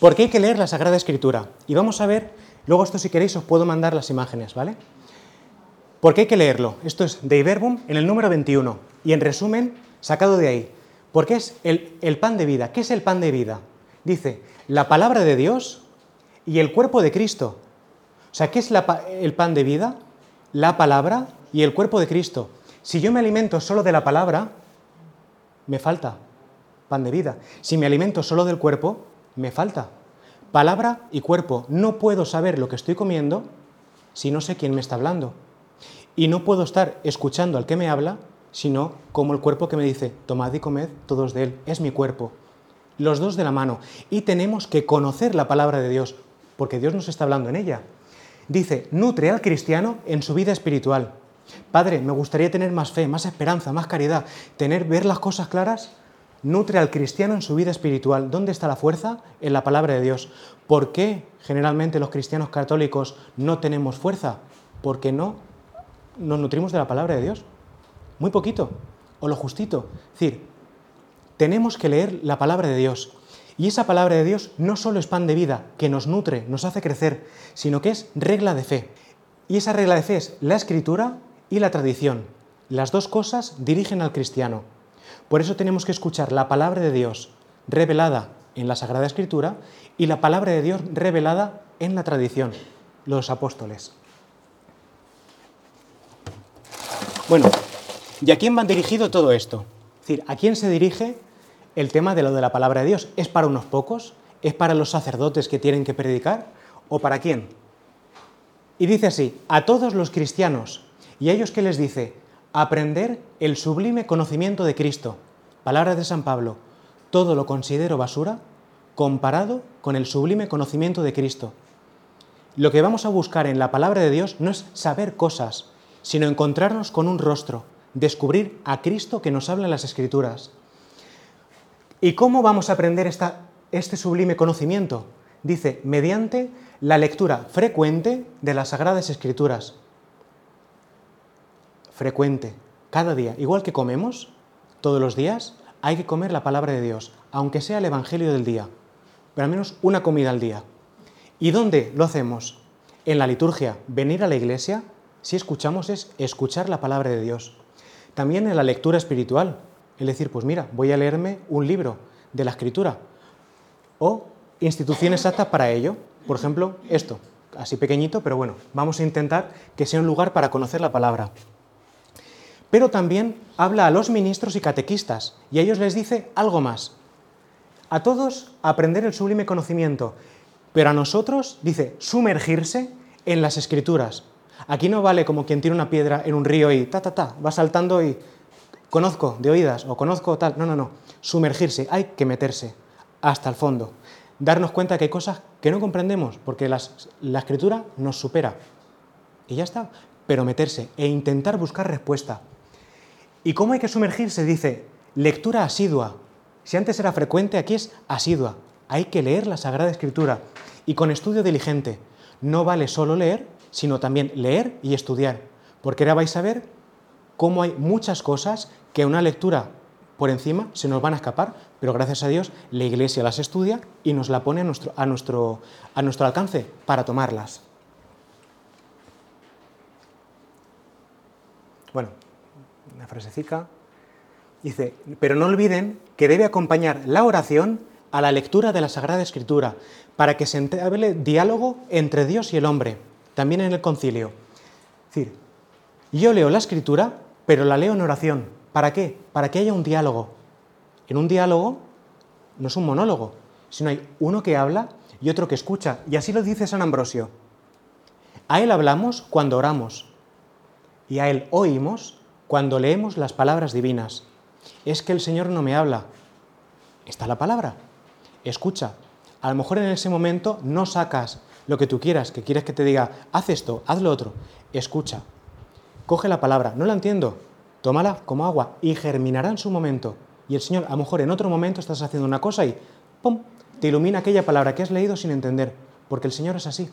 ¿Por qué hay que leer la Sagrada Escritura? Y vamos a ver, luego esto si queréis os puedo mandar las imágenes, ¿vale? ¿Por qué hay que leerlo? Esto es de Iberbum en el número 21. Y en resumen, sacado de ahí. Porque es el pan de vida. ¿Qué es el pan de vida? Dice, la palabra de Dios y el cuerpo de Cristo. O sea, ¿qué es el pan de vida? La palabra y el cuerpo de Cristo. Si yo me alimento solo de la palabra, me falta pan de vida. Si me alimento solo del cuerpo, me falta. Palabra y cuerpo. No puedo saber lo que estoy comiendo si no sé quién me está hablando. Y no puedo estar escuchando al que me habla, sino como el cuerpo que me dice, tomad y comed todos de él, es mi cuerpo. Los dos de la mano. Y tenemos que conocer la palabra de Dios, porque Dios nos está hablando en ella. Dice, nutre al cristiano en su vida espiritual. Padre, me gustaría tener más fe, más esperanza, más caridad, tener, ver las cosas claras. Nutre al cristiano en su vida espiritual. ¿Dónde está la fuerza? En la palabra de Dios. ¿Por qué generalmente los cristianos católicos no tenemos fuerza? Porque no nos nutrimos de la palabra de Dios. Muy poquito, o lo justito. Es decir, tenemos que leer la palabra de Dios. Y esa palabra de Dios no solo es pan de vida, que nos nutre, nos hace crecer, sino que es regla de fe. Y esa regla de fe es la escritura y la tradición. Las dos cosas dirigen al cristiano. Por eso tenemos que escuchar la palabra de Dios revelada en la Sagrada Escritura y la palabra de Dios revelada en la tradición, los apóstoles. Bueno, ¿y a quién va dirigido todo esto? Es decir, ¿a quién se dirige el tema de lo de la palabra de Dios? ¿Es para unos pocos? ¿Es para los sacerdotes que tienen que predicar? ¿O para quién? Y dice así, a todos los cristianos ¿Y a ellos qué les dice? Aprender el sublime conocimiento de Cristo. Palabras de San Pablo. Todo lo considero basura comparado con el sublime conocimiento de Cristo. Lo que vamos a buscar en la palabra de Dios no es saber cosas, sino encontrarnos con un rostro, descubrir a Cristo que nos habla en las Escrituras. ¿Y cómo vamos a aprender esta, este sublime conocimiento? Dice, mediante la lectura frecuente de las Sagradas Escrituras frecuente, cada día, igual que comemos todos los días, hay que comer la palabra de Dios, aunque sea el Evangelio del día, pero al menos una comida al día. ¿Y dónde lo hacemos? En la liturgia, venir a la iglesia, si escuchamos es escuchar la palabra de Dios. También en la lectura espiritual, es decir, pues mira, voy a leerme un libro de la escritura o instituciones aptas para ello, por ejemplo, esto, así pequeñito, pero bueno, vamos a intentar que sea un lugar para conocer la palabra pero también habla a los ministros y catequistas, y a ellos les dice algo más. A todos aprender el sublime conocimiento, pero a nosotros dice sumergirse en las escrituras. Aquí no vale como quien tiene una piedra en un río y ta, ta, ta, va saltando y conozco de oídas o conozco tal. No, no, no. Sumergirse, hay que meterse hasta el fondo. Darnos cuenta que hay cosas que no comprendemos porque la escritura nos supera. Y ya está. Pero meterse e intentar buscar respuesta. ¿Y cómo hay que sumergirse? Dice, lectura asidua. Si antes era frecuente, aquí es asidua. Hay que leer la Sagrada Escritura y con estudio diligente. No vale solo leer, sino también leer y estudiar. Porque ahora vais a ver cómo hay muchas cosas que una lectura por encima se nos van a escapar, pero gracias a Dios la Iglesia las estudia y nos la pone a nuestro, a nuestro, a nuestro alcance para tomarlas. Bueno, una frasecica. Dice, pero no olviden que debe acompañar la oración a la lectura de la Sagrada Escritura, para que se entablе diálogo entre Dios y el hombre, también en el concilio. Es decir, yo leo la Escritura, pero la leo en oración. ¿Para qué? Para que haya un diálogo. En un diálogo no es un monólogo, sino hay uno que habla y otro que escucha. Y así lo dice San Ambrosio. A Él hablamos cuando oramos y a Él oímos cuando leemos las palabras divinas. Es que el Señor no me habla. Está la palabra. Escucha. A lo mejor en ese momento no sacas lo que tú quieras, que quieres que te diga, haz esto, haz lo otro. Escucha. Coge la palabra. No la entiendo. Tómala como agua y germinará en su momento. Y el Señor, a lo mejor en otro momento estás haciendo una cosa y ¡pum! te ilumina aquella palabra que has leído sin entender, porque el Señor es así.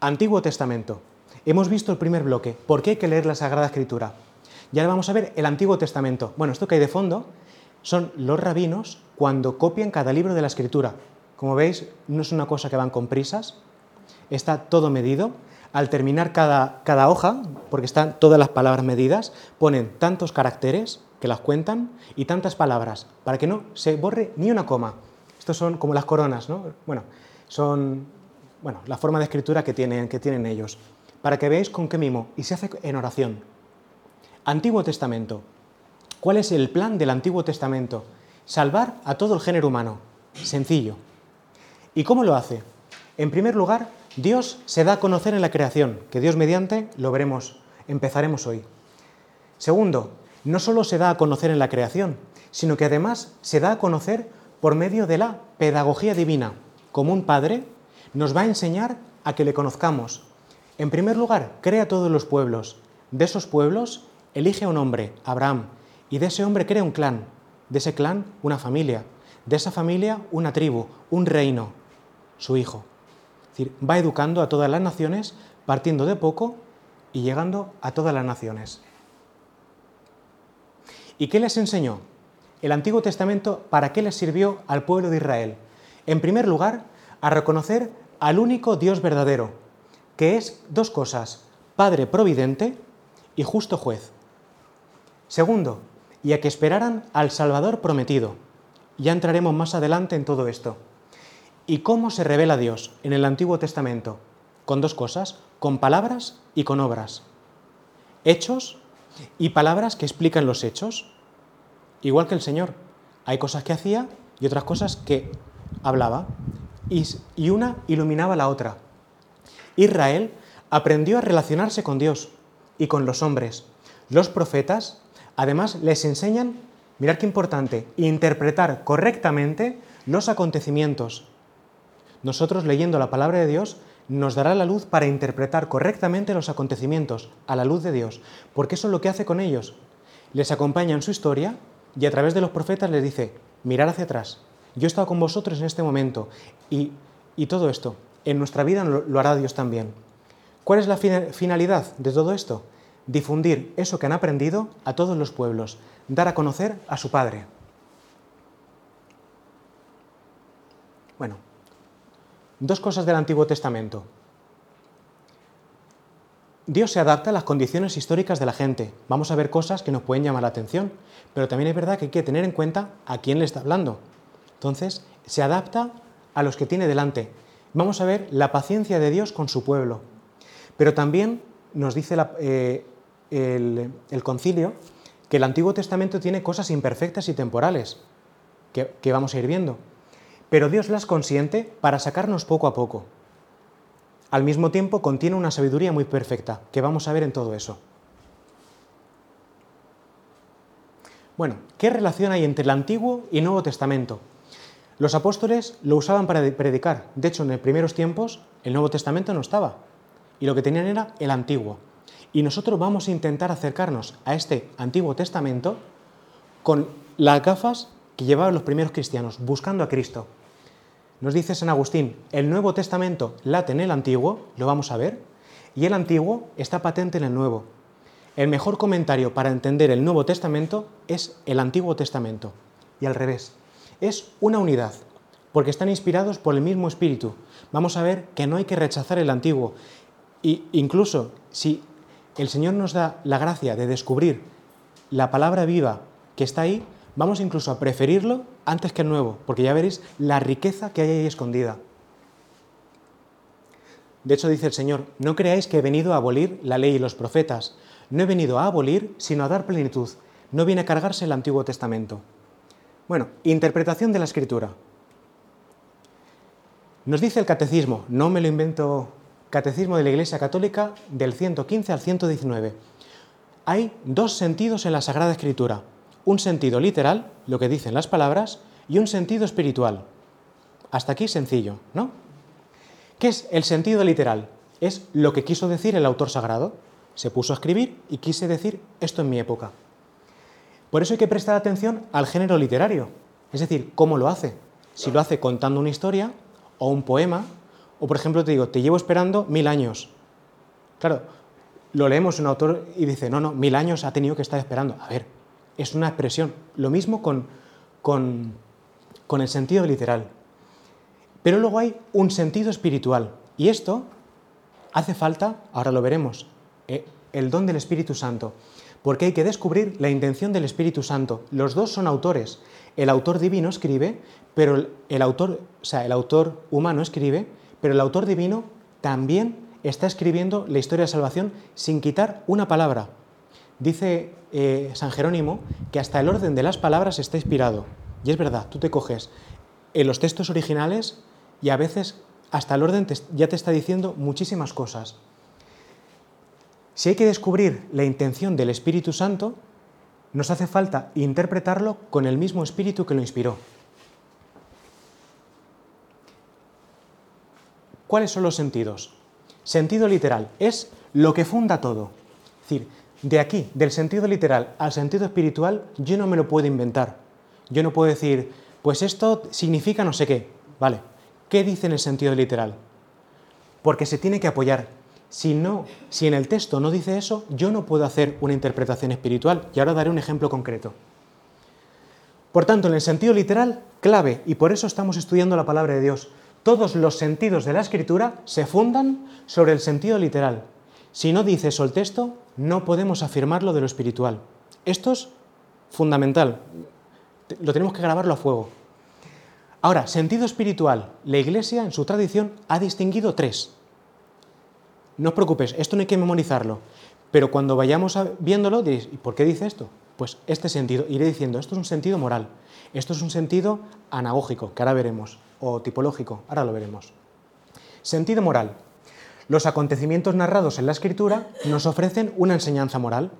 Antiguo Testamento. Hemos visto el primer bloque, ¿por qué hay que leer la Sagrada Escritura? Ya vamos a ver el Antiguo Testamento. Bueno, esto que hay de fondo son los rabinos cuando copian cada libro de la escritura. Como veis, no es una cosa que van con prisas, está todo medido. Al terminar cada, cada hoja, porque están todas las palabras medidas, ponen tantos caracteres que las cuentan y tantas palabras, para que no se borre ni una coma. Estos son como las coronas, ¿no? Bueno, son bueno, la forma de escritura que tienen, que tienen ellos, para que veáis con qué mimo, y se hace en oración. Antiguo Testamento. ¿Cuál es el plan del Antiguo Testamento? Salvar a todo el género humano. Sencillo. ¿Y cómo lo hace? En primer lugar, Dios se da a conocer en la creación, que Dios mediante lo veremos, empezaremos hoy. Segundo, no solo se da a conocer en la creación, sino que además se da a conocer por medio de la pedagogía divina. Como un padre nos va a enseñar a que le conozcamos. En primer lugar, crea todos los pueblos. De esos pueblos, elige a un hombre, Abraham, y de ese hombre crea un clan. De ese clan, una familia. De esa familia, una tribu, un reino, su hijo. Es decir, va educando a todas las naciones, partiendo de poco y llegando a todas las naciones. ¿Y qué les enseñó? El Antiguo Testamento, ¿para qué les sirvió al pueblo de Israel? En primer lugar, a reconocer al único Dios verdadero, que es dos cosas, Padre Providente y justo juez. Segundo, y a que esperaran al Salvador prometido. Ya entraremos más adelante en todo esto. ¿Y cómo se revela Dios en el Antiguo Testamento? Con dos cosas, con palabras y con obras. Hechos y palabras que explican los hechos. Igual que el Señor. Hay cosas que hacía y otras cosas que hablaba. Y, una iluminaba la otra. Israel aprendió a relacionarse con Dios y con los hombres. Los profetas, además, les enseñan, mirad qué importante, interpretar correctamente los acontecimientos nosotros leyendo la palabra de Dios nos dará la luz para interpretar correctamente los acontecimientos a la luz de Dios, porque eso es lo que hace con ellos. Les acompaña en su historia y a través de los profetas les dice, mirar hacia atrás, yo he estado con vosotros en este momento y, todo esto, en nuestra vida lo, hará Dios también. ¿Cuál es la finalidad de todo esto? Difundir eso que han aprendido a todos los pueblos, dar a conocer a su Padre. Bueno, Dos cosas del Antiguo Testamento. Dios se adapta a las condiciones históricas de la gente. Vamos a ver cosas que nos pueden llamar la atención, pero también es verdad que hay que tener en cuenta a quién le está hablando. Entonces, se adapta a los que tiene delante. Vamos a ver la paciencia de Dios con su pueblo. Pero también nos dice eh, el, concilio que el Antiguo Testamento tiene cosas imperfectas y temporales, que, que vamos a ir viendo pero Dios las consiente para sacarnos poco a poco. Al mismo tiempo contiene una sabiduría muy perfecta, que vamos a ver en todo eso. Bueno, ¿qué relación hay entre el Antiguo y Nuevo Testamento? Los apóstoles lo usaban para predicar. De hecho, en los primeros tiempos el Nuevo Testamento no estaba. Y lo que tenían era el Antiguo. Y nosotros vamos a intentar acercarnos a este Antiguo Testamento con las gafas que llevaban los primeros cristianos, buscando a Cristo. Nos dice San Agustín, el Nuevo Testamento late en el Antiguo, lo vamos a ver, y el Antiguo está patente en el Nuevo. El mejor comentario para entender el Nuevo Testamento es el Antiguo Testamento, y al revés. Es una unidad, porque están inspirados por el mismo espíritu. Vamos a ver que no hay que rechazar el Antiguo. Y incluso si el Señor nos da la gracia de descubrir la palabra viva que está ahí, vamos incluso a preferirlo antes que el nuevo, porque ya veréis la riqueza que hay ahí escondida. De hecho, dice el Señor, no creáis que he venido a abolir la ley y los profetas. No he venido a abolir, sino a dar plenitud. No viene a cargarse el Antiguo Testamento. Bueno, interpretación de la Escritura. Nos dice el Catecismo, no me lo invento, Catecismo de la Iglesia Católica del 115 al 119. Hay dos sentidos en la Sagrada Escritura un sentido literal, lo que dicen las palabras, y un sentido espiritual. Hasta aquí sencillo, ¿no? ¿Qué es el sentido literal? Es lo que quiso decir el autor sagrado. Se puso a escribir y quise decir esto en mi época. Por eso hay que prestar atención al género literario, es decir, cómo lo hace. Si lo hace contando una historia o un poema, o por ejemplo te digo, te llevo esperando mil años. Claro, lo leemos un autor y dice, no, no, mil años ha tenido que estar esperando. A ver, es una expresión. Lo mismo con, con, con el sentido literal. Pero luego hay un sentido espiritual. Y esto hace falta, ahora lo veremos, eh, el don del Espíritu Santo. Porque hay que descubrir la intención del Espíritu Santo. Los dos son autores. El autor divino escribe, pero el, autor, o sea, el autor humano escribe, pero el autor divino también está escribiendo la historia de salvación sin quitar una palabra. Dice eh, San Jerónimo que hasta el orden de las palabras está inspirado. Y es verdad, tú te coges en los textos originales y a veces hasta el orden ya te está diciendo muchísimas cosas. Si hay que descubrir la intención del Espíritu Santo, nos hace falta interpretarlo con el mismo espíritu que lo inspiró. ¿Cuáles son los sentidos? Sentido literal es lo que funda todo. Es decir, de aquí, del sentido literal al sentido espiritual, yo no me lo puedo inventar. Yo no puedo decir, pues esto significa no sé qué. Vale, ¿qué dice en el sentido literal? Porque se tiene que apoyar. Si no, si en el texto no dice eso, yo no puedo hacer una interpretación espiritual. Y ahora daré un ejemplo concreto. Por tanto, en el sentido literal, clave, y por eso estamos estudiando la palabra de Dios. Todos los sentidos de la escritura se fundan sobre el sentido literal. Si no dice eso el texto, no podemos afirmarlo de lo espiritual. Esto es fundamental. Lo tenemos que grabarlo a fuego. Ahora, sentido espiritual. La Iglesia, en su tradición, ha distinguido tres. No os preocupéis, esto no hay que memorizarlo. Pero cuando vayamos viéndolo, diréis, ¿y por qué dice esto? Pues este sentido, iré diciendo, esto es un sentido moral, esto es un sentido anagógico, que ahora veremos, o tipológico, ahora lo veremos. Sentido moral. Los acontecimientos narrados en la escritura nos ofrecen una enseñanza moral.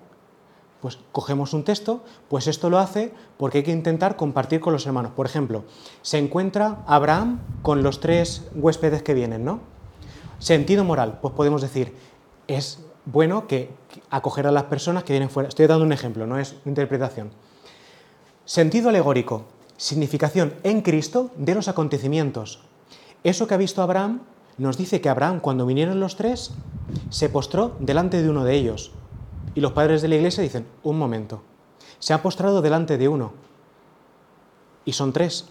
Pues cogemos un texto, pues esto lo hace porque hay que intentar compartir con los hermanos. Por ejemplo, se encuentra Abraham con los tres huéspedes que vienen, ¿no? Sentido moral, pues podemos decir, es bueno que acoger a las personas que vienen fuera. Estoy dando un ejemplo, no es interpretación. Sentido alegórico, significación en Cristo de los acontecimientos. Eso que ha visto Abraham nos dice que Abraham, cuando vinieron los tres, se postró delante de uno de ellos. Y los padres de la iglesia dicen, un momento, se ha postrado delante de uno. Y son tres.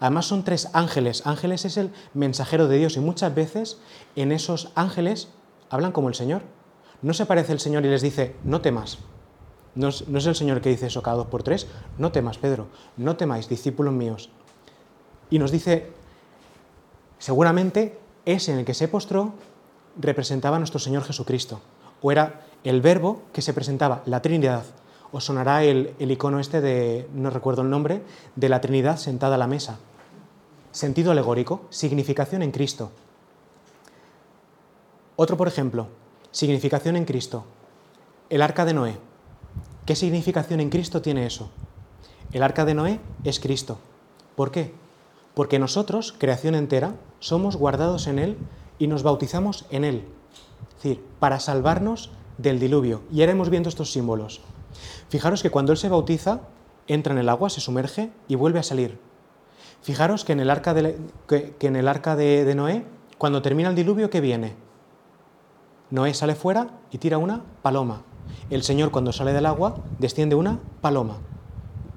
Además son tres ángeles. Ángeles es el mensajero de Dios y muchas veces en esos ángeles hablan como el Señor. No se parece el Señor y les dice, no temas. No es, el Señor que dice eso cada dos por tres. No temas, Pedro. No temáis, discípulos míos. Y nos dice, seguramente ese en el que se postró representaba a nuestro Señor Jesucristo, o era el verbo que se presentaba, la Trinidad. Os sonará el, icono este de, no recuerdo el nombre, de la Trinidad sentada a la mesa. Sentido alegórico, significación en Cristo. Otro, por ejemplo, significación en Cristo. El arca de Noé. ¿Qué significación en Cristo tiene eso? El arca de Noé es Cristo. ¿Por qué? Porque nosotros, creación entera, somos guardados en Él y nos bautizamos en Él. Es decir, para salvarnos del diluvio. Y ahora hemos viendo estos símbolos. Fijaros que cuando Él se bautiza, entra en el agua, se sumerge y vuelve a salir. Fijaros que en el arca de, Noé, cuando termina el diluvio, ¿qué viene? Noé sale fuera y tira una paloma. El Señor cuando sale del agua desciende una paloma.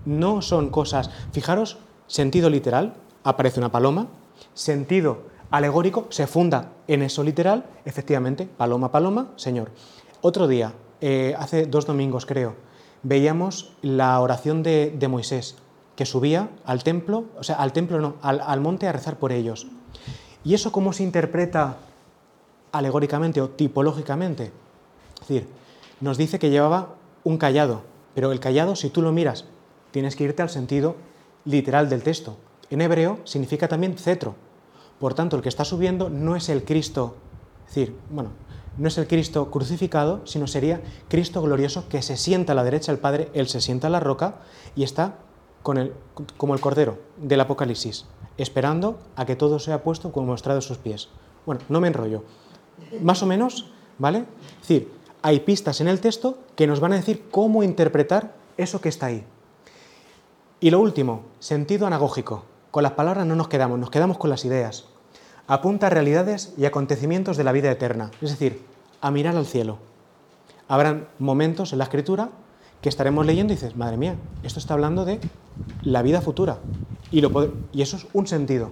No son cosas, fijaros, sentido literal, aparece una paloma, sentido alegórico se funda en eso literal, efectivamente, paloma, paloma, Señor. Otro día, eh, hace dos domingos creo, veíamos la oración de, Moisés, que subía al templo, o sea, al templo no, al, al monte a rezar por ellos. ¿Y eso cómo se interpreta alegóricamente o tipológicamente? Es decir, nos dice que llevaba un callado, pero el callado, si tú lo miras, tienes que irte al sentido literal del texto. En hebreo significa también cetro. Por tanto, el que está subiendo no es el Cristo, es decir, bueno, no es el Cristo crucificado, sino sería Cristo glorioso que se sienta a la derecha del Padre, Él se sienta a la roca y está con el, como el Cordero del Apocalipsis, esperando a que todo sea puesto como mostrado sus pies. Bueno, no me enrollo. Más o menos, ¿vale? Es decir, hay pistas en el texto que nos van a decir cómo interpretar eso que está ahí. Y lo último, sentido anagógico. Con las palabras no nos quedamos, nos quedamos con las ideas. Apunta a realidades y acontecimientos de la vida eterna, es decir, a mirar al cielo. Habrán momentos en la escritura que estaremos leyendo y dices, madre mía, esto está hablando de la vida futura. Y, lo, y eso es un sentido.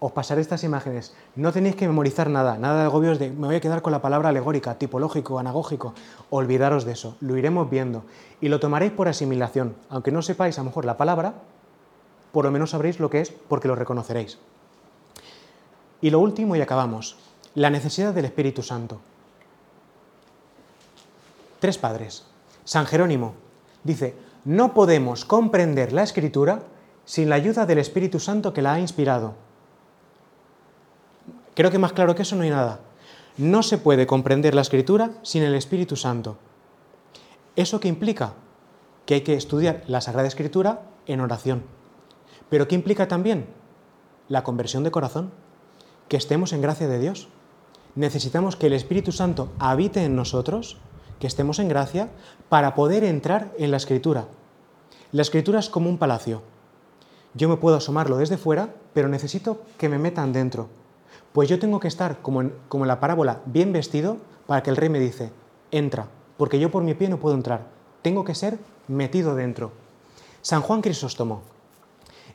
Os pasaré estas imágenes. No tenéis que memorizar nada, nada de agobios de me voy a quedar con la palabra alegórica, tipológico, anagógico. Olvidaros de eso, lo iremos viendo. Y lo tomaréis por asimilación. Aunque no sepáis a lo mejor la palabra, por lo menos sabréis lo que es porque lo reconoceréis. Y lo último, y acabamos, la necesidad del Espíritu Santo. Tres padres. San Jerónimo dice, no podemos comprender la escritura sin la ayuda del Espíritu Santo que la ha inspirado. Creo que más claro que eso no hay nada. No se puede comprender la escritura sin el Espíritu Santo. ¿Eso qué implica? Que hay que estudiar la Sagrada Escritura en oración. Pero ¿qué implica también? La conversión de corazón, que estemos en gracia de Dios. Necesitamos que el Espíritu Santo habite en nosotros, que estemos en gracia, para poder entrar en la Escritura. La Escritura es como un palacio. Yo me puedo asomarlo desde fuera, pero necesito que me metan dentro. Pues yo tengo que estar, como en, como en la parábola, bien vestido para que el rey me dice, entra, porque yo por mi pie no puedo entrar. Tengo que ser metido dentro. San Juan Crisóstomo,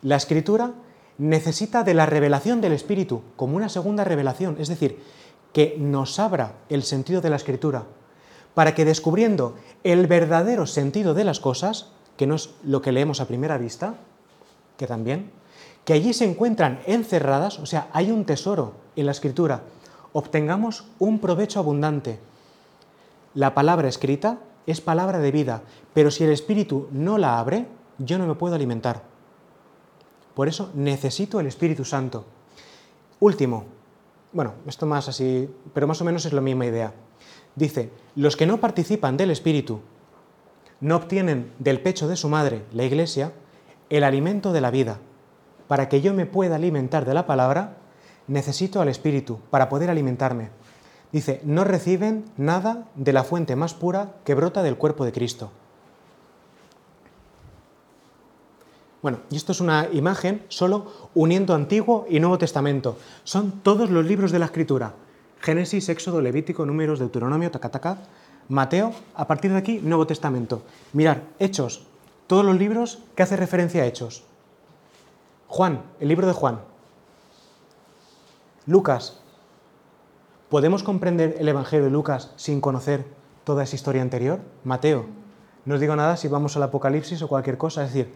la escritura necesita de la revelación del Espíritu como una segunda revelación, es decir, que nos abra el sentido de la escritura, para que descubriendo el verdadero sentido de las cosas, que no es lo que leemos a primera vista, que también, que allí se encuentran encerradas, o sea, hay un tesoro en la escritura, obtengamos un provecho abundante. La palabra escrita es palabra de vida, pero si el Espíritu no la abre, yo no me puedo alimentar. Por eso necesito el Espíritu Santo. Último, bueno, esto más así, pero más o menos es la misma idea. Dice, los que no participan del Espíritu no obtienen del pecho de su madre, la Iglesia, el alimento de la vida. Para que yo me pueda alimentar de la palabra, necesito al Espíritu para poder alimentarme. Dice, no reciben nada de la fuente más pura que brota del cuerpo de Cristo. Bueno, y esto es una imagen solo uniendo Antiguo y Nuevo Testamento. Son todos los libros de la Escritura. Génesis, Éxodo, Levítico, Números, Deuteronomio, Tacataca, Mateo, a partir de aquí, Nuevo Testamento. Mirar, Hechos, todos los libros que hace referencia a Hechos. Juan, el libro de Juan. Lucas. ¿Podemos comprender el Evangelio de Lucas sin conocer toda esa historia anterior? Mateo. No os digo nada si vamos al Apocalipsis o cualquier cosa, es decir,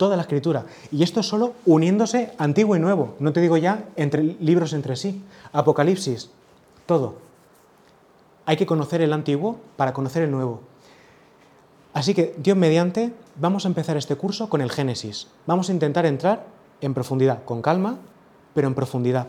toda la escritura. Y esto es solo uniéndose antiguo y nuevo, no te digo ya entre libros entre sí. Apocalipsis, todo. Hay que conocer el antiguo para conocer el nuevo. Así que, Dios mediante, vamos a empezar este curso con el Génesis. Vamos a intentar entrar en profundidad, con calma, pero en profundidad.